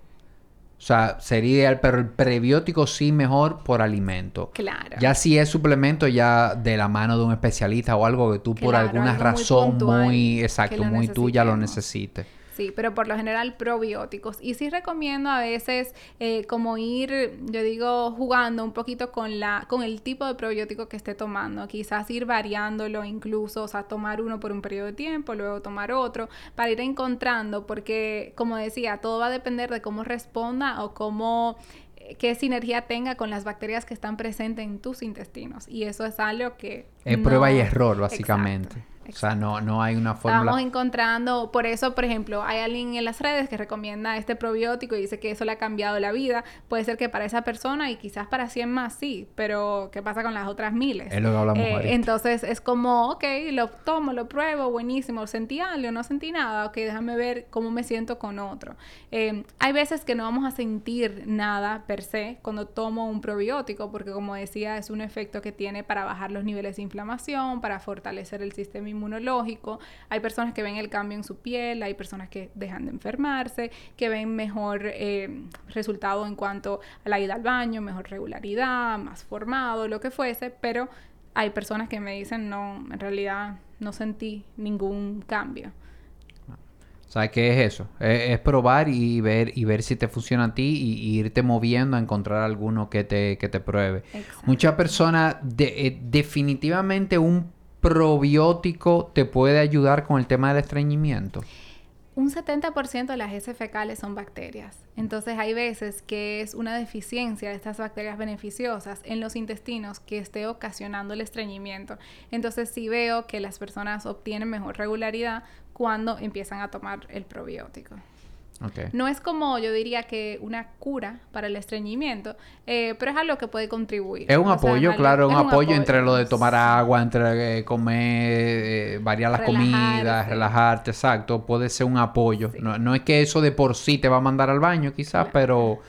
O sea, sería ideal, pero el prebiótico sí mejor por alimento. Claro. Ya si es suplemento, ya de la mano de un especialista o algo que tú por alguna razón muy, exacto, muy tuya lo necesites. Sí, pero por lo general probióticos. Y sí recomiendo a veces eh, como ir, yo digo, jugando un poquito con, la, con el tipo de probiótico que esté tomando. Quizás ir variándolo incluso, o sea, tomar uno por un periodo de tiempo, luego tomar otro, para ir encontrando, porque como decía, todo va a depender de cómo responda o cómo eh, qué sinergia tenga con las bacterias que están presentes en tus intestinos. Y eso es algo que... Es prueba y error, básicamente. O sea, no, no hay una fórmula. Estamos encontrando, por eso, por ejemplo, hay alguien en las redes que recomienda este probiótico y dice que eso le ha cambiado la vida. Puede ser que para esa persona y quizás para 100 más sí, pero ¿qué pasa con las otras miles? Es lo que hablamos eh, Entonces es como, ok, lo tomo, lo pruebo, buenísimo, sentí algo, no sentí nada, ok, déjame ver cómo me siento con otro. Eh, hay veces que no vamos a sentir nada per se cuando tomo un probiótico, porque como decía, es un efecto que tiene para bajar los niveles de inflamación, para fortalecer el sistema inmunológico. Hay personas que ven el cambio en su piel, hay personas que dejan de enfermarse, que ven mejor eh, resultado en cuanto a la ida al baño, mejor regularidad, más formado, lo que fuese, pero hay personas que me dicen, no, en realidad no sentí ningún cambio. ¿Sabes qué es eso? Es, probar y ver y ver si te funciona a ti y, irte moviendo a encontrar alguno que te, que te pruebe. Muchas personas, de, eh, definitivamente un probiótico te puede ayudar con el tema del estreñimiento? Un 70% de las heces fecales son bacterias. Entonces hay veces que es una deficiencia de estas bacterias beneficiosas en los intestinos que esté ocasionando el estreñimiento. Entonces sí veo que las personas obtienen mejor regularidad cuando empiezan a tomar el probiótico. No es como yo diría que una cura para el estreñimiento, eh, pero es algo que puede contribuir. Es un apoyo, claro, un, apoyo, entre lo de tomar agua, entre eh, comer, eh, variar las comidas, relajarte, exacto, puede ser un apoyo. No, no, es que eso de por sí te va a mandar al baño quizás, pero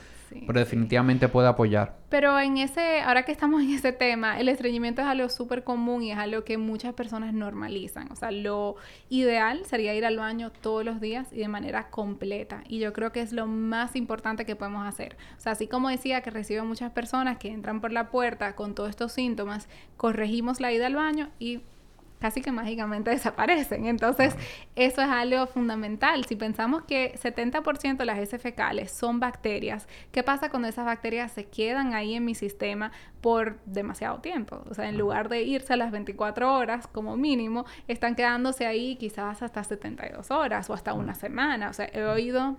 pero definitivamente puede apoyar. Pero en ese, ahora que estamos en ese tema, el estreñimiento es algo súper común y es algo que muchas personas normalizan. O sea, lo ideal sería ir al baño todos los días y de manera completa. Y yo creo que es lo más importante que podemos hacer. O sea, así como decía que recibo muchas personas que entran por la puerta con todos estos síntomas, corregimos la ida al baño y casi que mágicamente desaparecen. Entonces, eso es algo fundamental. Si pensamos que 70% de las heces fecales son bacterias, ¿qué pasa cuando esas bacterias se quedan ahí en mi sistema por demasiado tiempo? O sea, en lugar de irse a las 24 horas como mínimo, están quedándose ahí quizás hasta 72 horas o hasta una semana. O sea, he oído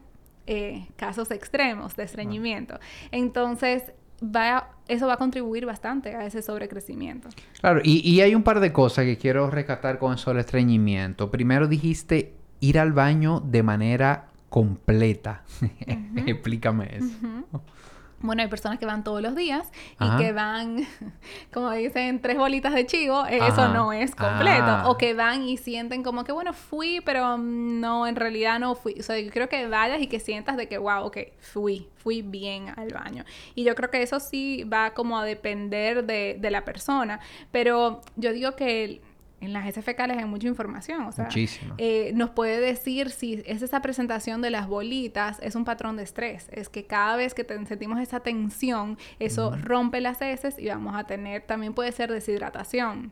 eh, casos extremos de estreñimiento. Entonces, va eso va a contribuir bastante a ese sobrecrecimiento. Claro, y, hay un par de cosas que quiero rescatar con eso del estreñimiento. Primero dijiste ir al baño de manera completa. Explícame eso. Bueno, hay personas que van todos los días y que van, como dicen, tres bolitas de chivo, eso no es completo. Ah. O que van y sienten como que, bueno, fui, pero no, en realidad no fui. O sea, yo creo que vayas y que sientas de que, wow, ok, fui, fui bien al baño. Y yo creo que eso sí va como a depender de, de la persona. Pero yo digo que en las heces fecales hay mucha información, o sea, eh, nos puede decir si es esa presentación de las bolitas, es un patrón de estrés, es que cada vez que sentimos esa tensión, eso rompe las heces y vamos a tener, también puede ser deshidratación.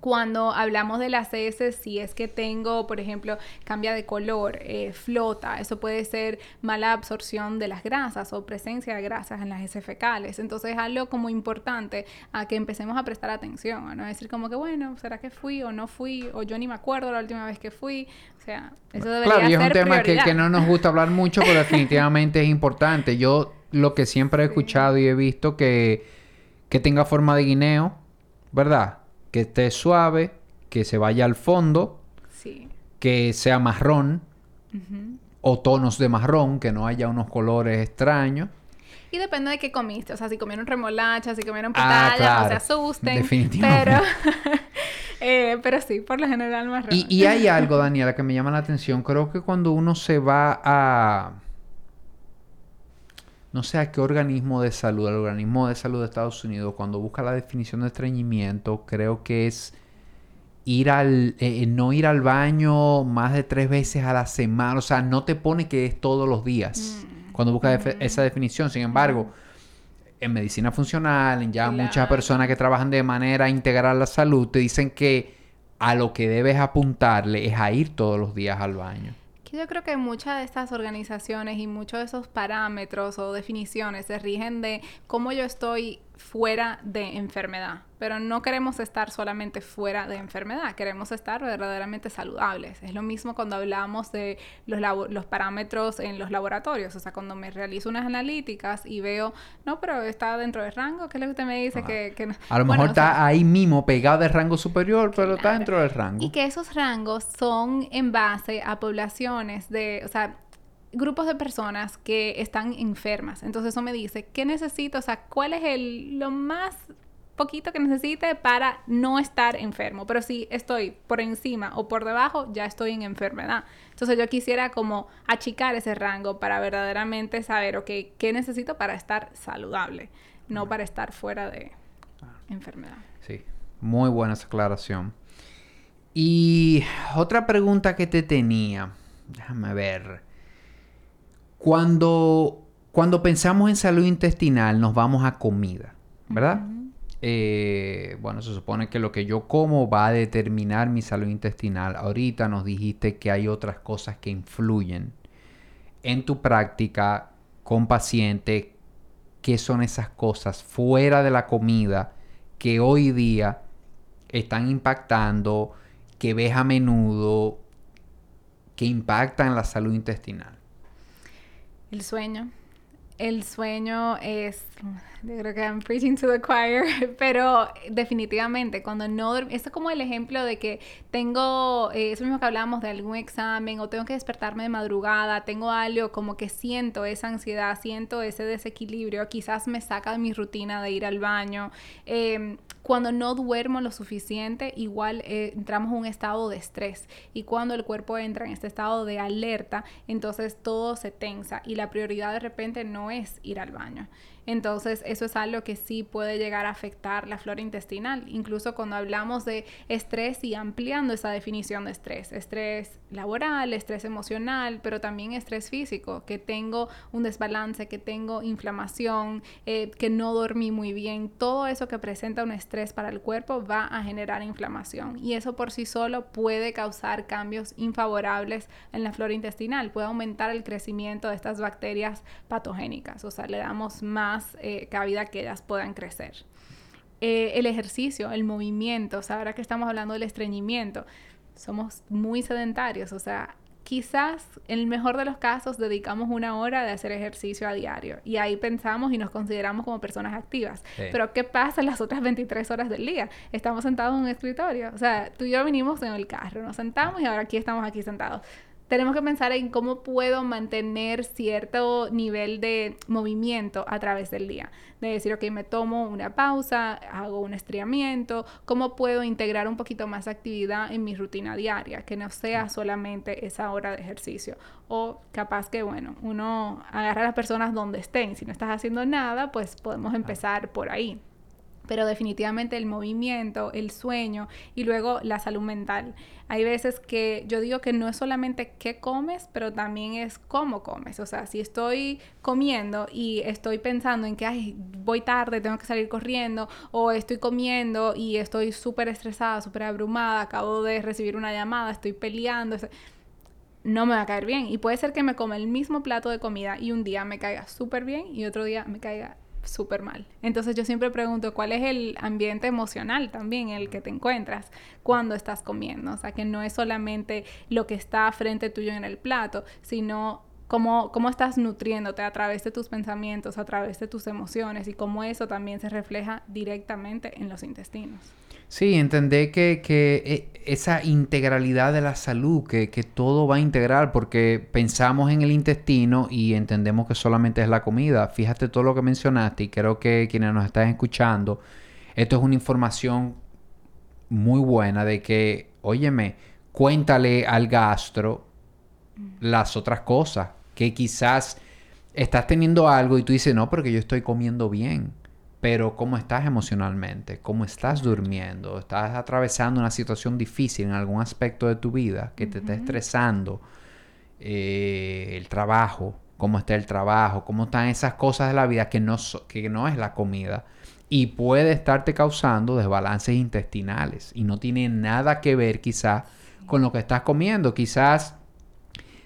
Cuando hablamos de las heces, si es que tengo, por ejemplo, cambia de color, eh, flota, eso puede ser mala absorción de las grasas o presencia de grasas en las heces fecales. Entonces es algo como importante a que empecemos a prestar atención, a no decir como que, bueno, ¿será que fui o no fui? O yo ni me acuerdo la última vez que fui. O sea, eso debería claro, y es un tema que, que, no nos gusta hablar mucho, pero definitivamente es importante. Yo lo que siempre he escuchado y he visto que, que tenga forma de guineo, ¿verdad? que esté suave, que se vaya al fondo, que sea marrón o tonos de marrón, que no haya unos colores extraños. Y depende de qué comiste. O sea, si comieron remolacha, si comieron ah, pitaya, no se asusten. Definitivamente. Pero Eh, pero sí, por lo general más y, y hay algo, Daniela, que me llama la atención. Creo que cuando uno se va a... No sé a qué organismo de salud, el organismo de salud de Estados Unidos, cuando busca la definición de estreñimiento, creo que es ir al, eh, eh, no ir al baño más de tres veces a la semana. O sea, no te pone que es todos los días mm. cuando buscas esa definición. Sin embargo, en medicina funcional, en ya muchas personas que trabajan de manera integral la salud, te dicen que a lo que debes apuntarle es a ir todos los días al baño. Yo creo que muchas de estas organizaciones y muchos de esos parámetros o definiciones se rigen de cómo yo estoy fuera de enfermedad. Pero no queremos estar solamente fuera de enfermedad, queremos estar verdaderamente saludables. Es lo mismo cuando hablamos de los, los parámetros en los laboratorios. O sea, cuando me realizo unas analíticas y veo, no, pero está dentro del rango, ¿qué es lo que usted me dice? Que, que A lo mejor está ahí mismo pegado del rango superior, pero está dentro del rango. Y que esos rangos son en base a poblaciones de, o sea, grupos de personas que están enfermas. Entonces eso me dice, ¿qué necesito? O sea, ¿cuál es el, lo más poquito que necesite para no estar enfermo? Pero si estoy por encima o por debajo, ya estoy en enfermedad. Entonces yo quisiera como achicar ese rango para verdaderamente saber, ok, ¿qué necesito para estar saludable? No para estar fuera de enfermedad. Sí, muy buena esa aclaración. Y otra pregunta que te tenía, déjame ver. Cuando, cuando pensamos en salud intestinal, nos vamos a comida, ¿verdad? Eh, bueno, se supone que lo que yo como va a determinar mi salud intestinal. Ahorita nos dijiste que hay otras cosas que influyen en tu práctica con pacientes. ¿Qué son esas cosas fuera de la comida que hoy día están impactando, que ves a menudo, que impactan la salud intestinal? El sueño. El sueño es, yo creo que I'm preaching to the choir, pero definitivamente cuando no, esto es como el ejemplo de que tengo, eh, eso mismo que hablamos de algún examen o tengo que despertarme de madrugada, tengo algo como que siento esa ansiedad, siento ese desequilibrio, quizás me saca de mi rutina de ir al baño. Eh, cuando no duermo lo suficiente, igual eh, entramos en un estado de estrés. Y cuando el cuerpo entra en este estado de alerta, entonces todo se tensa y la prioridad de repente no es ir al baño. Entonces, eso es algo que sí puede llegar a afectar la flora intestinal. Incluso cuando hablamos de estrés y ampliando esa definición de estrés. Estrés laboral, estrés emocional, pero también estrés físico, que tengo un desbalance, que tengo inflamación, eh, que no dormí muy bien. Todo eso que presenta un estrés para el cuerpo va a generar inflamación. Y eso por sí solo puede causar cambios infavorables en la flora intestinal. Puede aumentar el crecimiento de estas bacterias patogénicas. O sea, le damos más eh, cabida que ellas puedan crecer. Eh, el ejercicio, el movimiento, o sea, ahora que estamos hablando del estreñimiento, somos muy sedentarios, o sea, quizás en el mejor de los casos dedicamos una hora de hacer ejercicio a diario y ahí pensamos y nos consideramos como personas activas. Pero ¿qué pasa en las otras 23 horas del día? Estamos sentados en un escritorio, o sea, tú y yo vinimos en el carro, nos sentamos y ahora aquí estamos aquí sentados tenemos que pensar en cómo puedo mantener cierto nivel de movimiento a través del día. De decir, ok, me tomo una pausa, hago un estriamiento, cómo puedo integrar un poquito más actividad en mi rutina diaria, que no sea solamente esa hora de ejercicio. O capaz que, bueno, uno agarra a las personas donde estén. Si no estás haciendo nada, pues podemos empezar por ahí pero definitivamente el movimiento, el sueño y luego la salud mental. Hay veces que yo digo que no es solamente qué comes, pero también es cómo comes. O sea, si estoy comiendo y estoy pensando en que Ay, voy tarde, tengo que salir corriendo, o estoy comiendo y estoy súper estresada, súper abrumada, acabo de recibir una llamada, estoy peleando, no me va a caer bien. Y puede ser que me coma el mismo plato de comida y un día me caiga súper bien y otro día me caiga súper mal. Entonces yo siempre pregunto cuál es el ambiente emocional también en el que te encuentras cuando estás comiendo. O sea, que no es solamente lo que está frente tuyo en el plato, sino cómo, cómo estás nutriéndote a través de tus pensamientos, a través de tus emociones y cómo eso también se refleja directamente en los intestinos. Sí, entender que, que eh, esa integralidad de la salud, que, que, todo va a integrar, porque pensamos en el intestino y entendemos que solamente es la comida. Fíjate todo lo que mencionaste y creo que quienes nos están escuchando, esto es una información muy buena de que, óyeme, cuéntale al gastro las otras cosas, que quizás estás teniendo algo y tú dices, no, porque yo estoy comiendo bien. Pero cómo estás emocionalmente, cómo estás durmiendo, estás atravesando una situación difícil en algún aspecto de tu vida que te está estresando, eh, el trabajo, cómo está el trabajo, cómo están esas cosas de la vida que no, que no es la comida y puede estarte causando desbalances intestinales y no tiene nada que ver quizás con lo que estás comiendo, quizás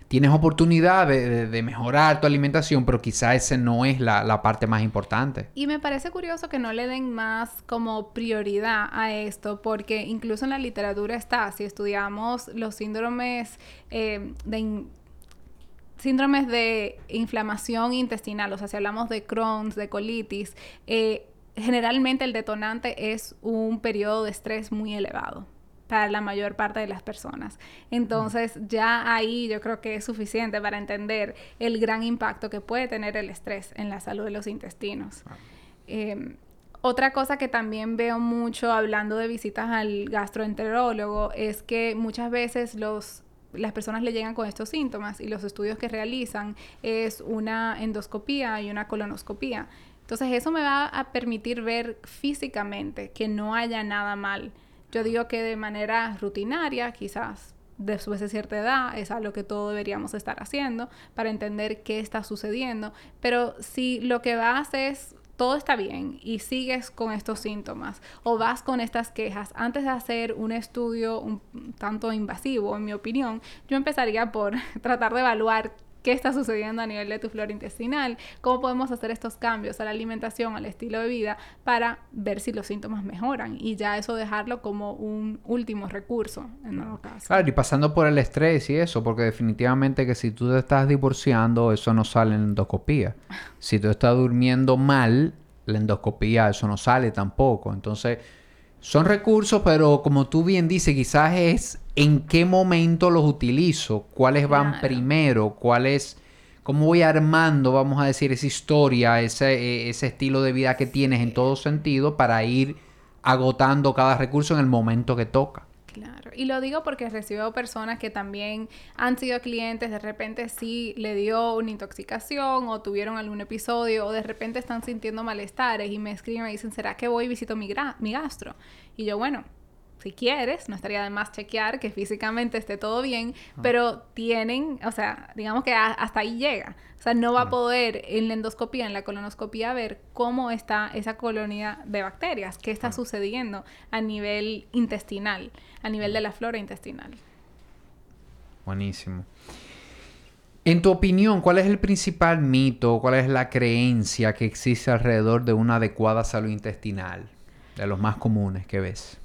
tienes oportunidad de, mejorar tu alimentación, pero quizá esa no es la, parte más importante. Y me parece curioso que no le den más como prioridad a esto, porque incluso en la literatura está, si estudiamos los síndromes eh, de... síndromes de inflamación intestinal, o sea, si hablamos de Crohn's, de colitis, eh, generalmente el detonante es un periodo de estrés muy elevado para la mayor parte de las personas. Entonces, ya ahí yo creo que es suficiente para entender el gran impacto que puede tener el estrés en la salud de los intestinos. Em, otra cosa que también veo mucho hablando de visitas al gastroenterólogo es que muchas veces los las personas le llegan con estos síntomas y los estudios que realizan es una endoscopía y una colonoscopía. Entonces eso me va a permitir ver físicamente que no haya nada mal yo digo que de manera rutinaria, quizás después de cierta edad, es algo que todos deberíamos estar haciendo para entender qué está sucediendo. Pero si lo que vas es todo está bien y sigues con estos síntomas o vas con estas quejas, antes de hacer un estudio un tanto invasivo, en mi opinión, yo empezaría por tratar de evaluar qué está sucediendo a nivel de tu flora intestinal, cómo podemos hacer estos cambios a la alimentación, al estilo de vida, para ver si los síntomas mejoran y ya eso dejarlo como un último recurso en nuevo caso. Claro, y pasando por el estrés y eso, porque definitivamente que si tú te estás divorciando, eso no sale en endoscopía. Si tú estás durmiendo mal, la endoscopía, eso no sale tampoco. Entonces, son recursos, pero como tú bien dices, quizás es en qué momento los utilizo, cuáles van primero, cuáles, cómo voy armando, vamos a decir, esa historia, ese, e, ese estilo de vida que tienes en todo sentido para ir agotando cada recurso en el momento que toca. Claro, y lo digo porque recibo personas que también han sido clientes, de repente sí le dio una intoxicación o tuvieron algún episodio o de repente están sintiendo malestares y me escriben y dicen, ¿será que voy y visito mi, mi gastro? Y yo, bueno, si quieres, no estaría de más chequear que físicamente esté todo bien, ah. pero tienen, o sea, digamos que hasta ahí llega. O sea, no va a poder en la endoscopía, en la colonoscopía, ver cómo está esa colonia de bacterias, qué está sucediendo a nivel intestinal, a nivel de la flora intestinal. Buenísimo. En tu opinión, ¿cuál es el principal mito, cuál es la creencia que existe alrededor de una adecuada salud intestinal? De los más comunes que ves.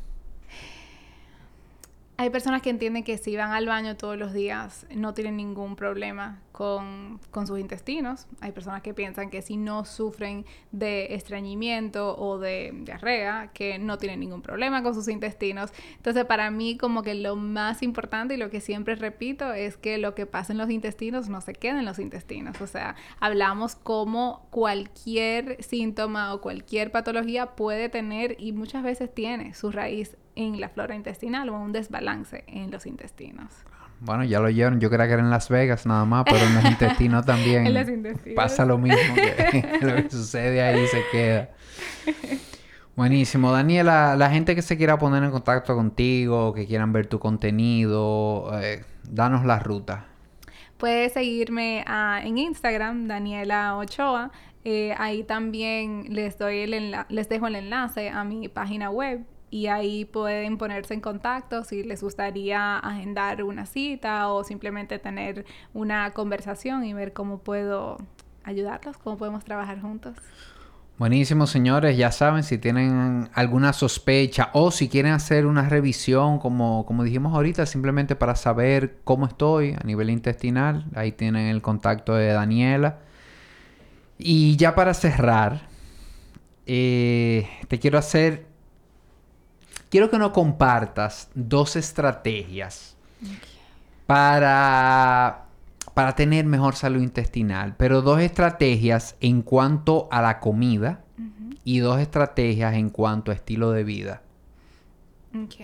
Hay personas que entienden que si van al baño todos los días no tienen ningún problema con, sus intestinos. Hay personas que piensan que si no sufren de estreñimiento o de diarrea, que no tienen ningún problema con sus intestinos. Entonces, para mí, como que lo más importante y lo que siempre repito es que lo que pasa en los intestinos no se queda en los intestinos. O sea, hablamos como cualquier síntoma o cualquier patología puede tener y muchas veces tiene su raíz en la flora intestinal o un desbalance en los intestinos. Bueno, ya lo oyeron. Yo creía que era en Las Vegas nada más, pero en los intestinos también. en los intestinos. Pasa lo mismo. Que lo que sucede ahí se queda. Buenísimo. Daniela, la gente que se quiera poner en contacto contigo, que quieran ver tu contenido, eh, danos la ruta. Puedes seguirme ah, en Instagram, Daniela Ochoa. Eh, ahí también les doy el les dejo el enlace a mi página web y ahí pueden ponerse en contacto si les gustaría agendar una cita o simplemente tener una conversación y ver cómo puedo ayudarlos, cómo podemos trabajar juntos. Buenísimo, señores. Ya saben, si tienen alguna sospecha o si quieren hacer una revisión, como, como dijimos ahorita, simplemente para saber cómo estoy a nivel intestinal, ahí tienen el contacto de Daniela. Y ya para cerrar, eh, te quiero hacer quiero que nos compartas dos estrategias para, para tener mejor salud intestinal, pero dos estrategias en cuanto a la comida y dos estrategias en cuanto a estilo de vida. Ok.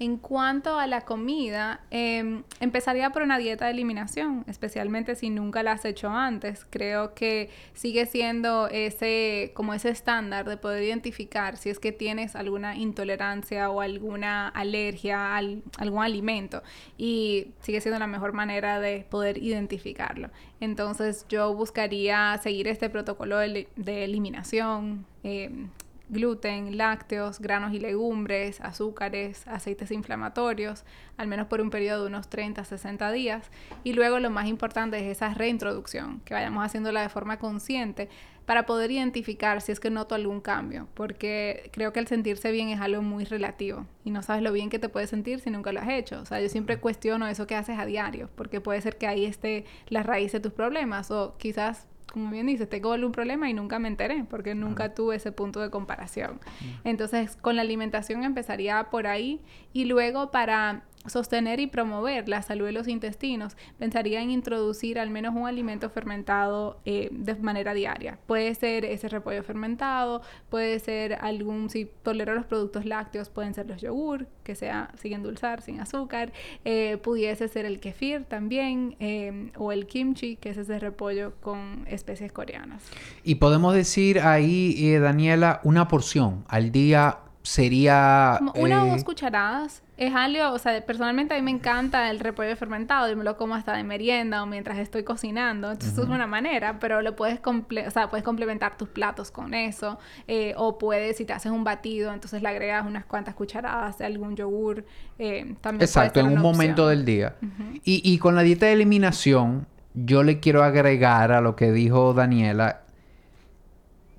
En cuanto a la comida, em, empezaría por una dieta de eliminación, especialmente si nunca la has hecho antes. Creo que sigue siendo ese, como ese estándar de poder identificar si es que tienes alguna intolerancia o alguna alergia a algún alimento. Y sigue siendo la mejor manera de poder identificarlo. Entonces yo buscaría seguir este protocolo de, eliminación. Em, gluten, lácteos, granos y legumbres, azúcares, aceites inflamatorios, al menos por un periodo de unos 30 a 60 días. Y luego lo más importante es esa reintroducción, que vayamos haciéndola de forma consciente para poder identificar si es que noto algún cambio, porque creo que el sentirse bien es algo muy relativo y no sabes lo bien que te puedes sentir si nunca lo has hecho. O sea, yo siempre cuestiono eso que haces a diario, porque puede ser que ahí esté la raíz de tus problemas o quizás como bien dices, tengo algún problema y nunca me enteré porque nunca tuve ese punto de comparación. Entonces, con la alimentación empezaría por ahí y luego para sostener y promover la salud de los intestinos, pensaría en introducir al menos un alimento fermentado eh, de manera diaria. Puede ser ese repollo fermentado, puede ser algún, si tolero los productos lácteos, pueden ser los yogur, que sea sin endulzar, sin azúcar, eh, pudiese ser el kefir también, eh, o el kimchi, que es ese repollo con especies coreanas. Y podemos decir ahí, Daniela, una porción al día sería... una o dos cucharadas es algo, o sea, personalmente a mí me encanta el repollo fermentado y me lo como hasta de merienda o mientras estoy cocinando. Entonces, es una manera, pero lo puedes, comple o sea, puedes complementar tus platos con eso. Eh, o puedes, si te haces un batido, entonces le agregas unas cuantas cucharadas de algún yogur. Eh, también Exacto, en un momento del día. y, y con la dieta de eliminación, yo le quiero agregar a lo que dijo Daniela,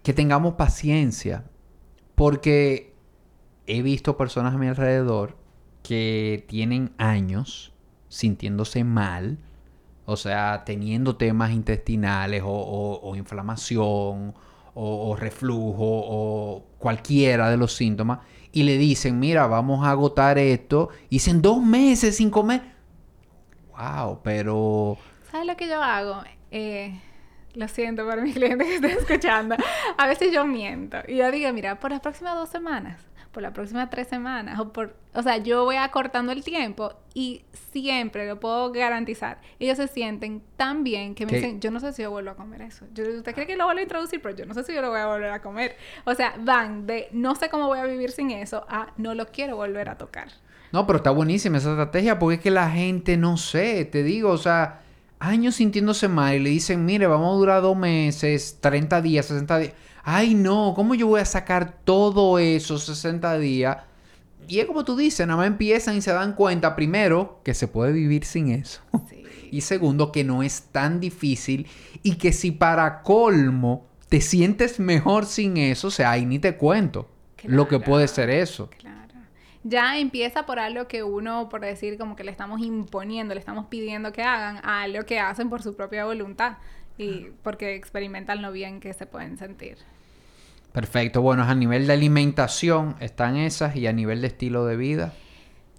que tengamos paciencia. Porque he visto personas a mi alrededor que tienen años sintiéndose mal, o sea, teniendo temas intestinales o, inflamación o, reflujo o cualquiera de los síntomas, y le dicen, mira, vamos a agotar esto, y dicen dos meses sin comer. Wow, pero... ¿Sabes lo que yo hago? Eh, lo siento para mis clientes que estén escuchando. A veces yo miento y yo digo, mira, por las próximas dos semanas por las próximas tres semanas o por, o sea, yo voy acortando el tiempo y siempre lo puedo garantizar. Ellos se sienten tan bien que me dicen, yo no sé si yo vuelvo a comer eso. Yo, usted cree que lo vuelvo a introducir, pero yo no sé si yo lo voy a volver a comer. O sea, van de no sé cómo voy a vivir sin eso a no lo quiero volver a tocar. No, pero está buenísima esa estrategia porque es que la gente, no sé, te digo, o sea, años sintiéndose mal y le dicen, mire, vamos a durar dos meses, 30 días, 60 días ay no, ¿cómo yo voy a sacar todo eso 60 días? Y es como tú dices, nada más empiezan y se dan cuenta, primero, que se puede vivir sin eso. Y segundo, que no es tan difícil y que si para colmo te sientes mejor sin eso, o sea, ahí ni te cuento lo que puede ser eso. Claro. Ya empieza por algo que uno, por decir, como que le estamos imponiendo, le estamos pidiendo que hagan, a algo que hacen por su propia voluntad y porque experimentan lo bien que se pueden sentir. Perfecto. Bueno, a nivel de alimentación están esas y a nivel de estilo de vida.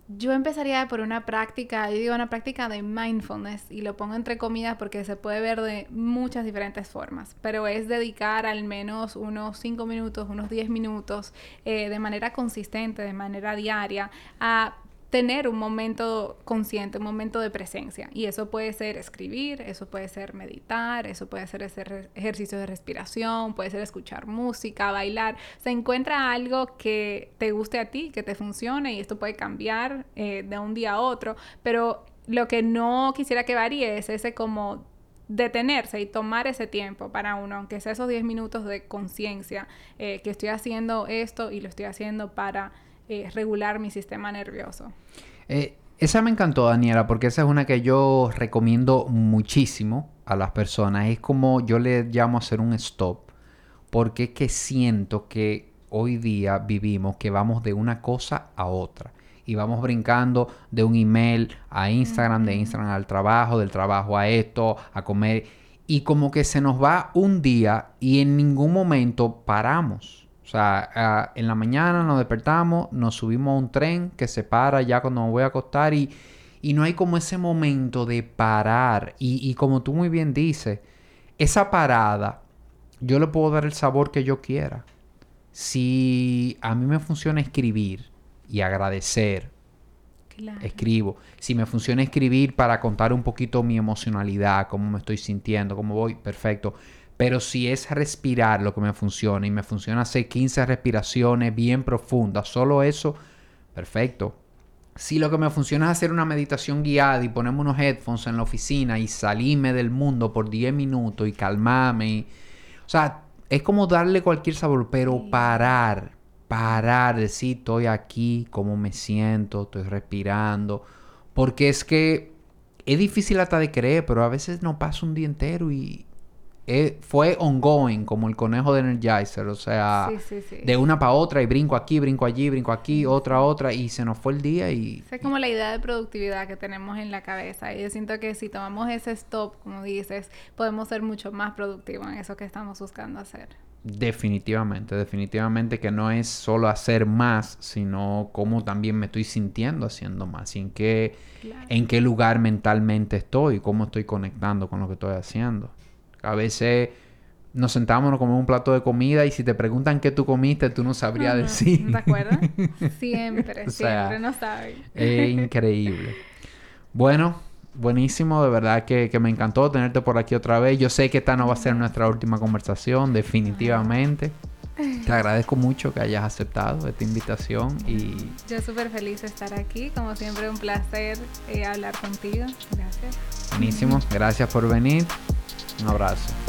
Yo empezaría por una práctica, yo digo una práctica de mindfulness y lo pongo entre comillas porque se puede ver de muchas diferentes formas, pero es dedicar al menos unos 5 minutos, unos 10 minutos eh, de manera consistente, de manera diaria, a tener un momento consciente, un momento de presencia. Y eso puede ser escribir, eso puede ser meditar, eso puede ser hacer ejercicio de respiración, puede ser escuchar música, bailar. Se encuentra algo que te guste a ti, que te funcione y esto puede cambiar eh, de un día a otro, pero lo que no quisiera que varíe es ese como detenerse y tomar ese tiempo para uno, aunque sea esos 10 minutos de conciencia, eh, que estoy haciendo esto y lo estoy haciendo para eh, regular mi sistema nervioso. Eh, esa me encantó, Daniela, porque esa es una que yo recomiendo muchísimo a las personas. Es como yo le llamo a hacer un stop, porque es que siento que hoy día vivimos que vamos de una cosa a otra. Y vamos brincando de un email a Instagram, de Instagram al trabajo, del trabajo a esto, a comer. Y como que se nos va un día y en ningún momento paramos. O sea, en la mañana nos despertamos, nos subimos a un tren que se para ya cuando me voy a acostar y, no hay como ese momento de parar. Y, como tú muy bien dices, esa parada, yo le puedo dar el sabor que yo quiera. Si a mí me funciona escribir, y agradecer, escribo. Si me funciona escribir para contar un poquito mi emocionalidad, cómo me estoy sintiendo, cómo voy, perfecto. Pero si es respirar lo que me funciona y me funciona hacer 15 respiraciones bien profundas, solo eso, perfecto. Si lo que me funciona es hacer una meditación guiada y ponerme unos headphones en la oficina y salirme del mundo por 10 minutos y calmarme. o sea, es como darle cualquier sabor, pero parar, parar, decir, estoy aquí, cómo me siento, estoy respirando. Porque es que es difícil hasta de creer, pero a veces no pasa un día entero y, eh, fue ongoing, como el conejo de Energizer, o sea, de una para otra y brinco aquí, brinco allí, brinco aquí, otra, otra, y se nos fue el día y... Es como la idea de productividad que tenemos en la cabeza, y yo siento que si tomamos ese stop, como dices, podemos ser mucho más productivos en eso que estamos buscando hacer. Definitivamente, definitivamente que no es solo hacer más, sino cómo también me estoy sintiendo haciendo más, y en qué, en qué lugar mentalmente estoy, cómo estoy conectando con lo que estoy haciendo. A veces nos sentamos, nos comemos un plato de comida y si te preguntan qué tú comiste, tú no sabrías decir. ¿Te acuerdas? Siempre, siempre no sabes. Es increíble. Bueno, buenísimo, de verdad que, me encantó tenerte por aquí otra vez. Yo sé que esta no va a ser nuestra última conversación, definitivamente. Te agradezco mucho que hayas aceptado esta invitación y... Yo súper feliz de estar aquí, como siempre un placer eh, hablar contigo. Gracias. Buenísimo, gracias por venir. Un abrazo.